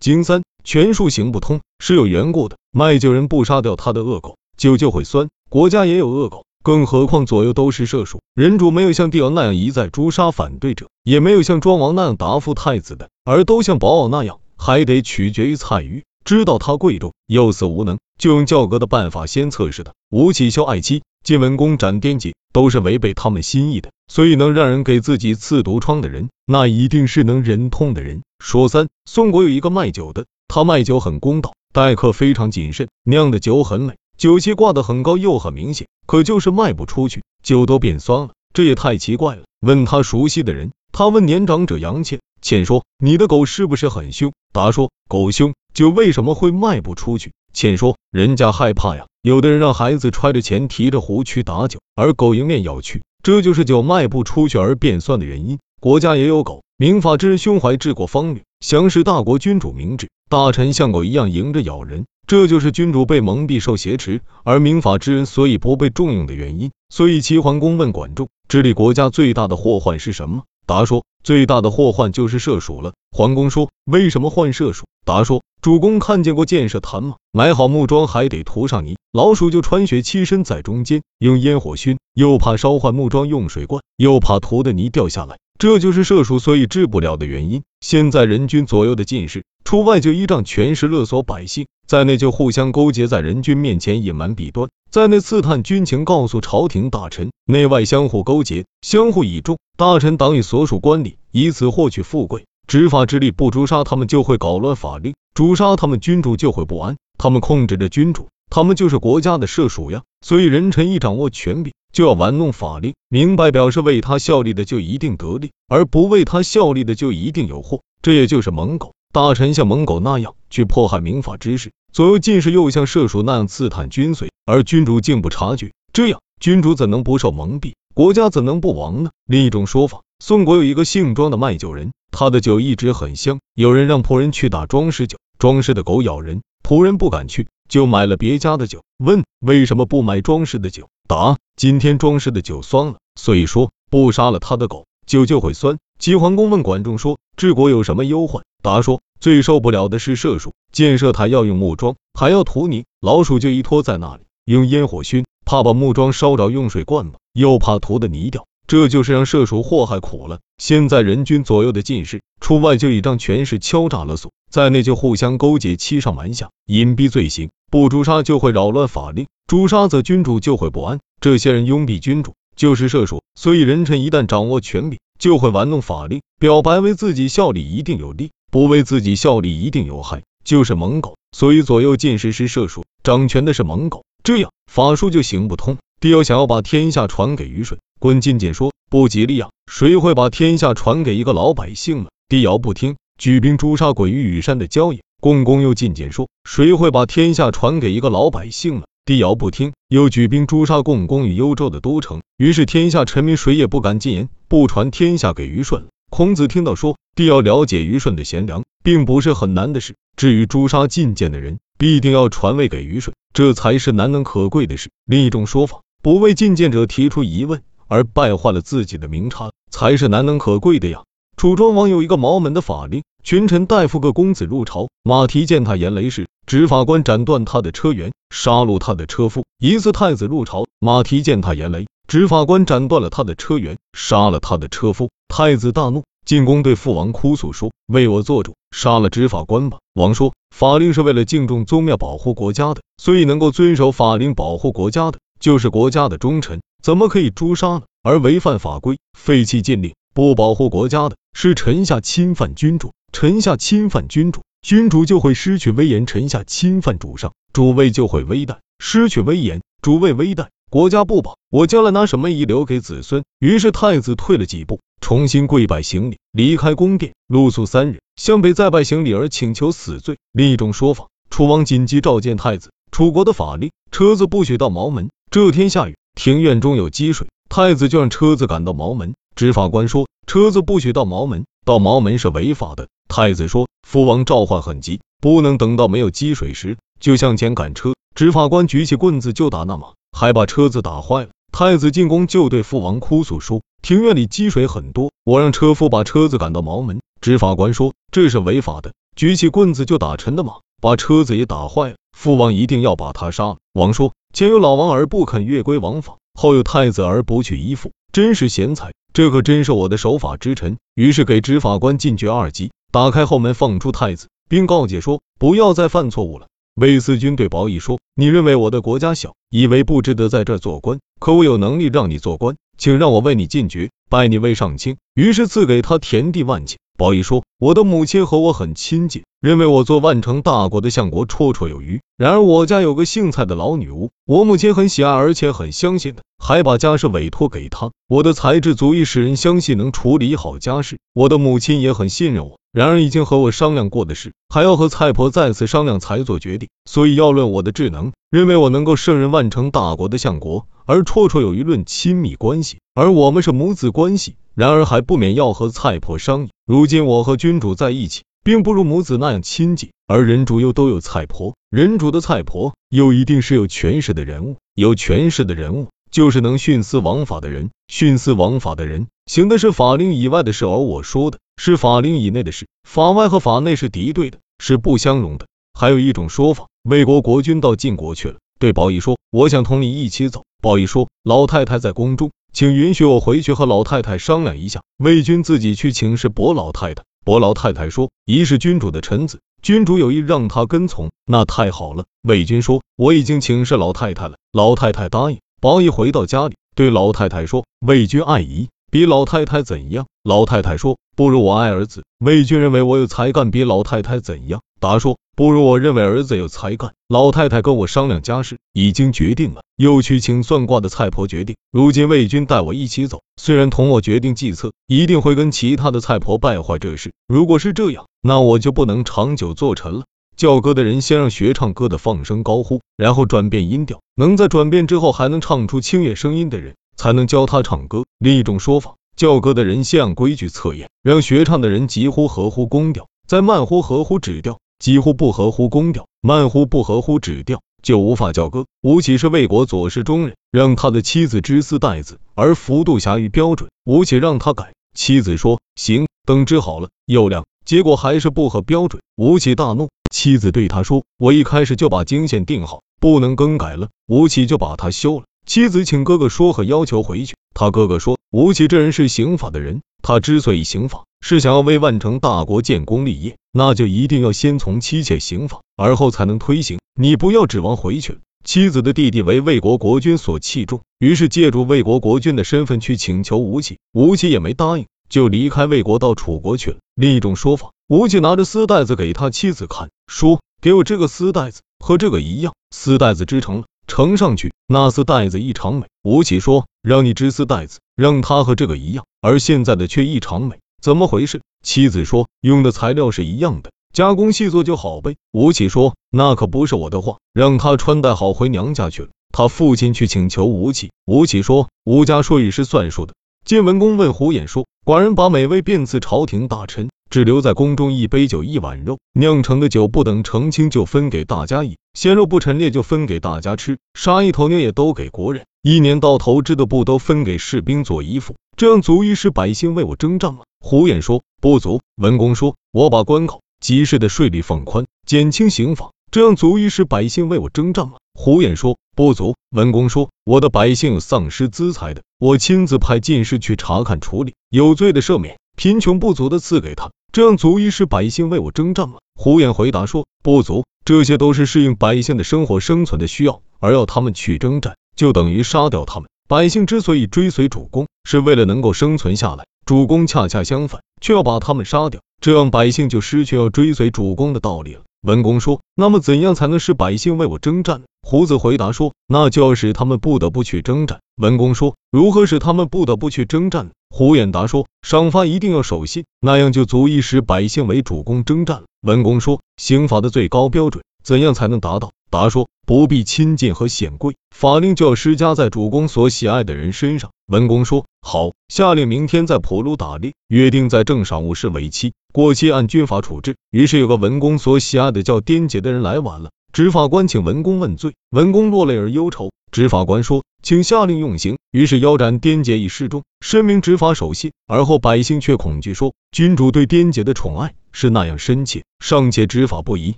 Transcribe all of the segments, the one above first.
经三，全数行不通，是有缘故的。卖酒人不杀掉他的恶狗，酒就会酸。国家也有恶狗，更何况左右都是射手。人主没有像帝尧那样一再诛杀反对者，也没有像庄王那样答复太子的，而都像宝敖那样，还得取决于蔡馀。知道他贵重，又死无能，就用教格的办法先测试他。吴起修爱妻，晋文公斩颠辑，都是违背他们心意的。所以能让人给自己刺毒疮的人，那一定是能忍痛的人。说三，宋国有一个卖酒的，他卖酒很公道，待客非常谨慎，酿的酒很美，酒气挂得很高又很明显，可就是卖不出去，酒都变酸了，这也太奇怪了。问他熟悉的人，他问年长者杨倩，倩说你的狗是不是很凶？答说狗凶。酒为什么会卖不出去？倩说：“人家害怕呀，有的人让孩子揣着钱提着壶去打酒，而狗迎面咬去，这就是酒卖不出去而变酸的原因。国家也有狗，明法之人胸怀治国方略，想使大国君主明智，大臣像狗一样迎着咬人，这就是君主被蒙蔽受挟持，而明法之人所以不被重用的原因。所以齐桓公问管仲，治理国家最大的祸患是什么？答说：最大的祸患就是射鼠了。桓公说：为什么患射鼠？答说：主公看见过建设坛吗？买好木桩还得涂上泥，老鼠就穿穴栖身在中间，用烟火熏，又怕烧坏木桩用水灌，又怕涂的泥掉下来，这就是射鼠所以治不了的原因。现在人君左右的进士，出外就依仗权势勒索百姓，在内就互相勾结，在人君面前隐瞒弊端，在内刺探军情，告诉朝廷大臣，内外相互勾结，相互倚重，大臣党与所属官吏，以此获取富贵。执法之力不诛杀他们，就会搞乱法令；诛杀他们，君主就会不安。他们控制着君主，他们就是国家的社属呀。所以人臣一掌握权柄，就要玩弄法令。明白表示为他效力的就一定得利，而不为他效力的就一定有祸。这也就是猛狗。大臣像猛狗那样去迫害明法之士，左右进士又像射鼠那样刺探军随，而君主竟不察觉，这样君主怎能不受蒙蔽？国家怎能不亡呢？另一种说法，宋国有一个姓庄的卖酒人。他的酒一直很香，有人让仆人去打庄氏酒，庄氏的狗咬人，仆人不敢去，就买了别家的酒。问为什么不买庄氏的酒？答今天庄氏的酒酸了，所以说不杀了他的狗，酒就会酸。齐桓公问管仲说治国有什么忧患？答说最受不了的是射鼠，建设台要用木桩，还要涂泥，老鼠就一拖在那里，用烟火熏，怕把木桩烧着，用水灌吧，又怕涂的泥掉。这就是让射鼠祸害苦了。现在人均左右的进士，出外就倚仗权势敲诈勒索，在内就互相勾结，欺上瞒下，隐蔽罪行。不诛杀就会扰乱法令，诛杀则君主就会不安。这些人拥蔽君主，就是射鼠。所以人臣一旦掌握权柄，就会玩弄法令，表白为自己效力一定有利，不为自己效力一定有害，就是猛狗。所以左右进士是射鼠，掌权的是猛狗，这样法术就行不通。帝尧想要把天下传给虞舜，鲧进谏说不吉利啊，谁会把天下传给一个老百姓呢？帝尧不听，举兵诛杀鲧于羽山的郊野。共工又进谏说谁会把天下传给一个老百姓呢？帝尧不听，又举兵诛杀共工于幽州的都城。于是天下臣民谁也不敢进言，不传天下给虞舜了。孔子听到说帝尧了解虞舜的贤良，并不是很难的事。至于诛杀进谏的人，必定要传位给虞舜，这才是难能可贵的事。另一种说法。不为进谏者提出疑问而败坏了自己的名差，才是难能可贵的呀。楚庄王有一个毛门的法令，群臣大夫个公子入朝，马蹄践踏严雷时，执法官斩断他的车辕，杀戮他的车夫。一次太子入朝，马蹄践踏严雷，执法官斩断了他的车辕，杀了他的车夫。太子大怒，进宫对父王哭诉说：“为我做主，杀了执法官吧。”王说：“法令是为了敬重宗庙，保护国家的，所以能够遵守法令，保护国家的。”就是国家的忠臣，怎么可以诛杀呢？而违反法规、废弃禁令、不保护国家的，是臣下侵犯君主。臣下侵犯君主，君主就会失去威严；臣下侵犯主上，主位就会危殆。失去威严，主位危殆，国家不保，我将来拿什么遗留给子孙？于是太子退了几步，重新跪拜行礼，离开宫殿，露宿三日，向北再拜行礼而请求死罪。另一种说法，楚王紧急召见太子，楚国的法令，车子不许到毛门。这天下雨，庭院中有积水，太子就让车子赶到茅门。执法官说，车子不许到茅门，到茅门是违法的。太子说，父王召唤很急，不能等到没有积水时就向前赶车。执法官举起棍子就打那马，还把车子打坏了。太子进宫就对父王哭诉说，庭院里积水很多，我让车夫把车子赶到茅门。执法官说，这是违法的。举起棍子就打臣的马，把车子也打坏了。父王一定要把他杀了。王说：前有老王而不肯越归王法，后有太子而不去依附，真是贤才。这可真是我的守法之臣。于是给执法官进爵二级，打开后门放出太子，并告诫说：不要再犯错误了。魏思军对宝义说：你认为我的国家小，以为不值得在这做官，可我有能力让你做官，请让我为你进爵，拜你为上卿。于是赐给他田地万顷。宝义说：“我的母亲和我很亲近，认为我做万城大国的相国绰绰有余。然而我家有个姓蔡的老女巫，我母亲很喜爱，而且很相信的，还把家事委托给她。我的才智足以使人相信能处理好家事。我的母亲也很信任我，然而已经和我商量过的事，还要和蔡婆再次商量才做决定。所以要论我的智能，认为我能够胜任万城大国的相国。而绰绰有余论亲密关系，而我们是母子关系。”然而还不免要和蔡婆商议。如今我和君主在一起，并不如母子那样亲近，而人主又都有蔡婆，人主的蔡婆又一定是有权势的人物。有权势的人物就是能徇私枉法的人，徇私枉法的人行的是法令以外的事，而我说的是法令以内的事。法外和法内是敌对的，是不相容的。还有一种说法，魏国国君到晋国去了，对宝义说：“我想同你一起走。”宝义说：“老太太在宫中。”请允许我回去和老太太商量一下。魏军自己去请示伯老太太。伯老太太说：“一是君主的臣子，君主有意让他跟从，那太好了。”魏军说：“我已经请示老太太了。”老太太答应。宝义回到家里，对老太太说：“魏军爱姨，比老太太怎样？”老太太说：“不如我爱儿子。”魏军认为我有才干，比老太太怎样？答说。不如我认为儿子有才干。老太太跟我商量家事，已经决定了，又去请算卦的蔡婆决定。如今魏军带我一起走，虽然同我决定计策，一定会跟其他的蔡婆败坏这事。如果是这样，那我就不能长久做臣了。叫歌的人先让学唱歌的放声高呼，然后转变音调，能在转变之后还能唱出清越声音的人，才能教他唱歌。另一种说法，教歌的人先按规矩测验，让学唱的人急呼合乎宫调，再慢呼合乎指调。几乎不合乎宫调，慢乎不合乎指调，就无法教歌。吴起是魏国左氏中人，让他的妻子知丝带子，而幅度狭于标准。吴起让他改，妻子说行，等织好了又量，结果还是不合标准。吴起大怒，妻子对他说：“我一开始就把经线定好，不能更改了。”吴起就把他休了。妻子请哥哥说和，要求回去。他哥哥说：“吴起这人是刑法的人，他之所以刑法。”是想要为万城大国建功立业，那就一定要先从妻妾刑法，而后才能推行。你不要指望回去了。妻子的弟弟为魏国国君所器重，于是借助魏国国君的身份去请求吴起，吴起也没答应，就离开魏国到楚国去了。另一种说法，吴起拿着丝带子给他妻子看，说：“给我这个丝带子，和这个一样。”丝带子织成了，呈上去，那丝带子异常美。吴起说：“让你织丝带子，让它和这个一样，而现在的却异常美。”怎么回事？妻子说，用的材料是一样的，加工细作就好呗。吴起说，那可不是我的话，让他穿戴好回娘家去了。他父亲去请求吴起，吴起说，吴家说也是算数的。晋文公问胡衍说，寡人把美味便赐朝廷大臣，只留在宫中一杯酒一碗肉，酿成的酒不等澄清就分给大家饮，鲜肉不陈列就分给大家吃，杀一头牛也都给国人，一年到头织的布都分给士兵做衣服，这样足以使百姓为我征战吗？胡衍说不足。文公说：“我把关口、集市的税率放宽，减轻刑罚，这样足以使百姓为我征战吗？”胡衍说不足。文公说：“我的百姓有丧失资财的，我亲自派进士去查看处理，有罪的赦免，贫穷不足的赐给他，这样足以使百姓为我征战吗？”胡衍回答说不足。这些都是适应百姓的生活生存的需要，而要他们去征战，就等于杀掉他们。百姓之所以追随主公，是为了能够生存下来。主公恰恰相反，却要把他们杀掉，这样百姓就失去要追随主公的道理了。文公说：“那么怎样才能使百姓为我征战？”胡子回答说：“那就要使他们不得不去征战。”文公说：“如何使他们不得不去征战？”胡衍答说：“赏罚一定要守信，那样就足以使百姓为主公征战。”文公说：“刑罚的最高标准怎样才能达到？”答说：“不必亲近和显贵，法令就要施加在主公所喜爱的人身上。”文公说：“好，下令明天在普鲁打猎，约定在正晌午时为期，过期按军法处置。”于是有个文公所喜爱的叫颠杰的人来晚了，执法官请文公问罪，文公落泪而忧愁。执法官说：“请下令用刑。”于是腰斩颠杰以示众，申明执法守信。而后百姓却恐惧说：“君主对颠杰的宠爱是那样深切，尚且执法不疑，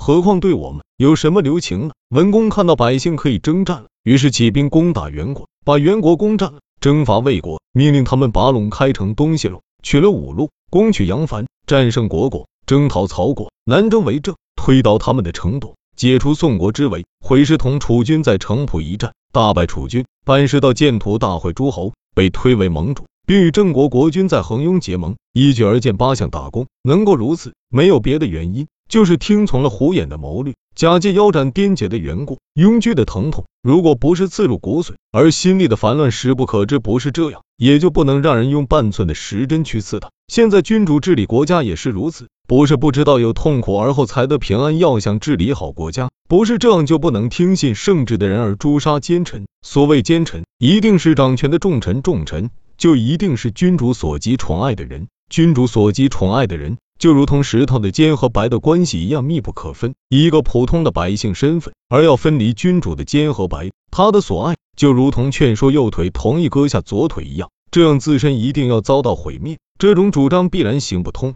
何况对我们有什么留情呢？文公看到百姓可以征战了，于是起兵攻打元国，把元国攻占了，征伐魏国，命令他们拔陇开城东西路，取了五路，攻取杨樊，战胜国国，征讨曹国，南征为郑，推倒他们的城垛，解除宋国之围。毁师同楚军在城濮一战，大败楚军，班师到建土大会诸侯，被推为盟主。并与郑国国君在横雍结盟，一举而建八项大功。能够如此，没有别的原因，就是听从了虎眼的谋略，假借腰斩颠姐的缘故。拥居的疼痛，如果不是刺入骨髓，而心力的烦乱实不可知不是这样，也就不能让人用半寸的时针去刺他。现在君主治理国家也是如此，不是不知道有痛苦而后才得平安，要想治理好国家，不是这样就不能听信圣旨的人而诛杀奸臣。所谓奸臣，一定是掌权的重臣，重臣。就一定是君主所极宠爱的人，君主所极宠爱的人，就如同石头的尖和白的关系一样密不可分。一个普通的百姓身份，而要分离君主的尖和白，他的所爱就如同劝说右腿同意割下左腿一样，这样自身一定要遭到毁灭。这种主张必然行不通。